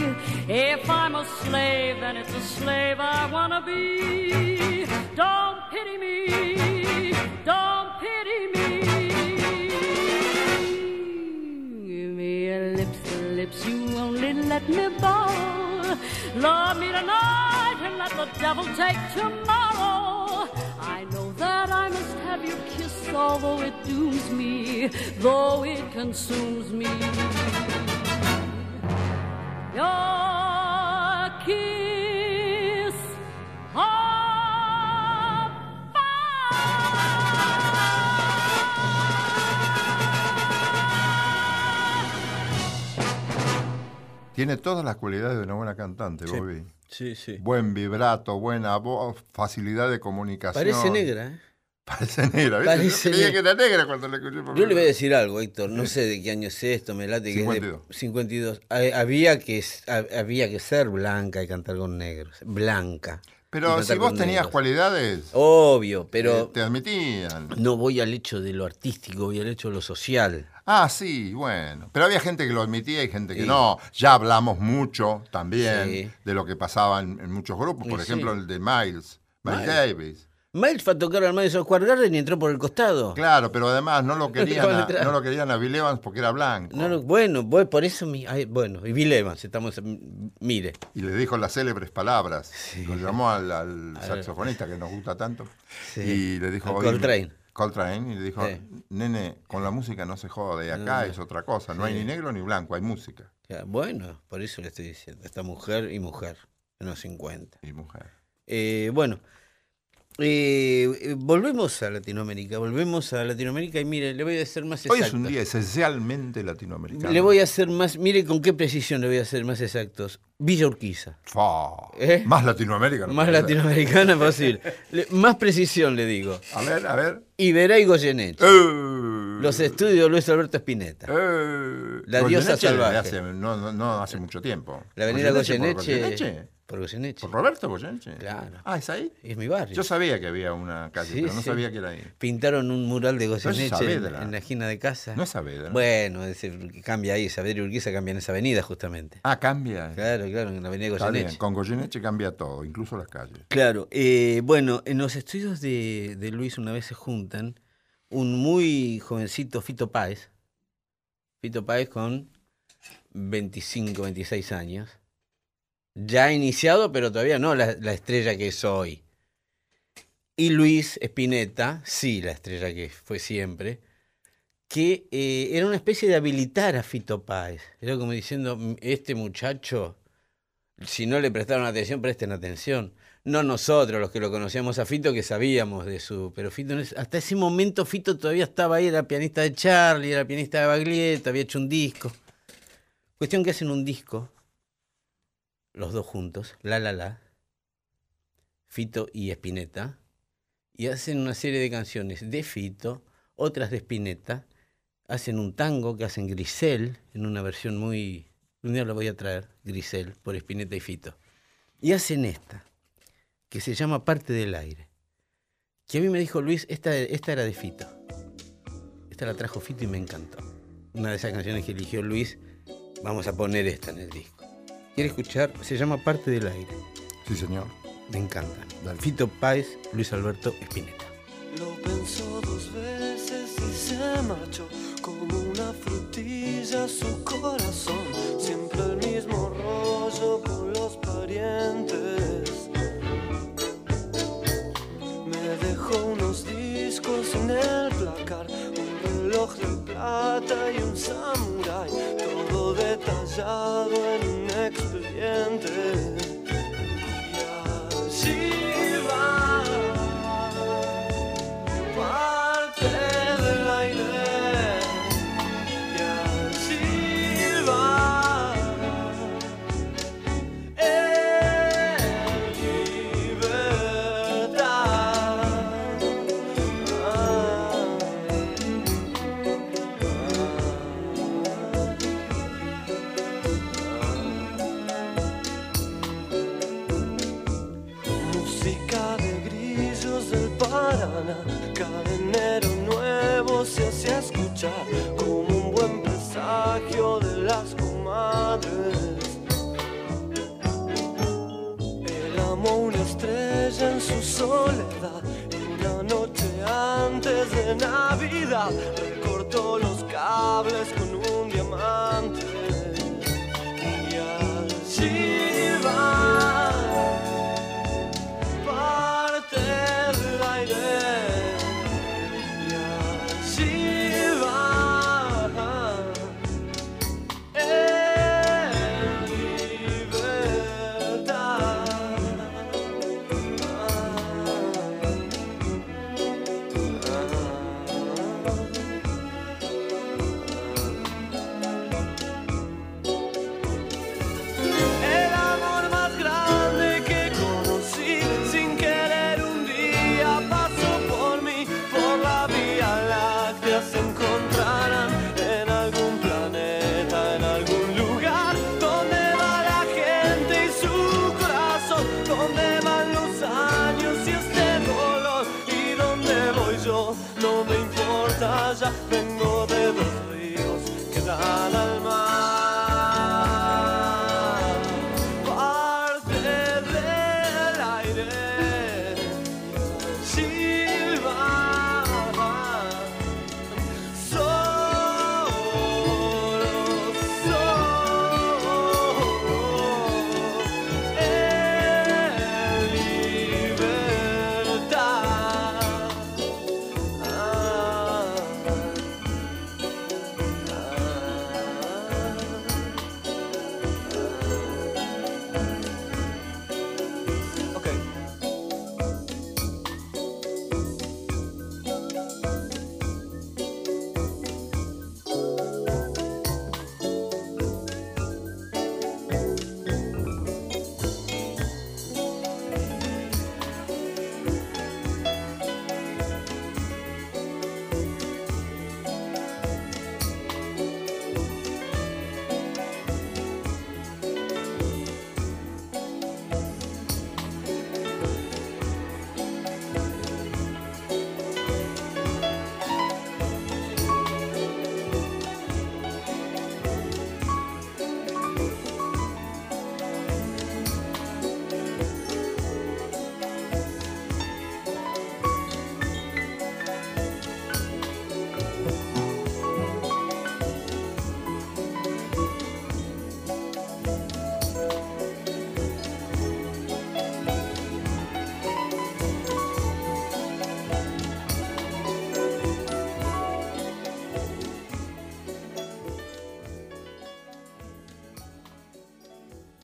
If I'm a slave, then it's a slave I wanna be. Don't pity me, don't pity me. Give me your lips, the lips you only let me borrow. Love me tonight and let the devil take tomorrow. I know that I must have kiss, although it dooms me, though it consumes me. Your kiss of Tiene todas las cualidades de una buena cantante, Sí. Bobby. Sí, sí. Buen vibrato, buena voz, facilidad de comunicación. Parece negra, ¿eh? Parece negra, ¿viste? Parece Yo creía que era negra cuando la escuché por Yo le voy a decir algo, Héctor. No sé de qué año es esto, me late que 52. es de 52. Ha- Había que, ha- había que ser blanca y cantar con negros. Blanca. Pero si vos tenías negros. cualidades, Obvio, pero eh, te admitían. no voy al hecho de lo artístico, voy al hecho de lo social. Ah, sí, bueno. Pero había gente que lo admitía y gente que Sí. no. Ya hablamos mucho también Sí. de lo que pasaba en, en muchos grupos. Por Y ejemplo, sí. el de Miles, Miles Miles. Davis. Miles fue a tocar al Madison Square Garden y entró por el costado. Claro, pero además no lo querían a, no lo querían a Bill Evans porque era blanco. No, no, bueno, voy por eso, mi, ay, bueno, y Bill Evans, estamos, mire, Y le dijo las célebres palabras. Sí. Lo llamó al, saxofonista que nos gusta tanto. Sí. Y le dijo... Coltrane. Coltrane. Y le dijo, Sí. nene, con la música no se jode. Acá No, es otra cosa. No hay ni negro ni blanco, hay música. Ya, bueno, por eso le estoy diciendo, esta mujer y mujer, en los 50. Y mujer. Eh, bueno, eh, volvemos a Latinoamérica, volvemos a Latinoamérica y mire, le voy a hacer más Hoy exacto. es un día esencialmente latinoamericano. Le voy a hacer más, mire con qué precisión le voy a hacer más exactos. Villa Urquiza. ¿Eh? Más Latinoamérica. no Más latinoamericana posible. Le- más precisión le digo. A ver, a ver. Iberá y Goyeneche. Eh, Los estudios de Luis Alberto Spinetta. eh, La diosa Goyeneche salvaje. hace- no, no, no hace mucho tiempo. La avenida Goyeneche por Goyeneche. Por Goyeneche. ¿Por Roberto Goyeneche? Claro. Ah, ¿es ahí? Es mi barrio. Yo sabía que había una calle, Sí, pero no sí. sabía que era ahí. Pintaron un mural de Goyeneche en, la esquina de casa. No es Saavedra. Bueno, es cambia ahí, Saavedra y Urquiza cambian esa avenida justamente. Ah, cambia. Claro, claro, en la avenida Está bien, Goyeneche. Con Goyeneche cambia todo, incluso las calles. Claro, eh, bueno, en los estudios de, de Luis una vez se juntan un muy jovencito Fito Páez, Fito Páez con 25, 26 años, ya iniciado, pero todavía no la, la estrella que es hoy. Y Luis Espineta, sí, la estrella que fue siempre, que eh, era una especie de habilitar a Fito Páez. Era como diciendo, "Mm, este muchacho, si no le prestaron atención, presten atención. No nosotros, los que lo conocíamos a Fito, que sabíamos de su... Pero Fito, hasta ese momento Fito todavía estaba ahí, era pianista de Charlie, era pianista de Baglietto, había hecho un disco. Cuestión que hacen un disco, los dos juntos, La La La, Fito y Spinetta, y hacen una serie de canciones de Fito, otras de Spinetta, hacen un tango que hacen Grisel, en una versión muy... Un día lo voy a traer, Grisel, por Spinetta y Fito. Y hacen esta, que se llama Parte del Aire. Que a mí me dijo Luis, esta, esta era de Fito. Esta la trajo Fito y me encantó. Una de esas canciones que eligió Luis, vamos a poner esta en el disco. ¿Quiere escuchar? Se llama Parte del Aire. Sí, señor. Me encanta. Fito Páez, Luis Alberto Spinetta. Lo pensó dos veces y se marchó como una frutilla su corazón. Mismo con los parientes. Me dejó unos discos en el placar, un reloj de plata y un samurai, todo detallado en un expediente.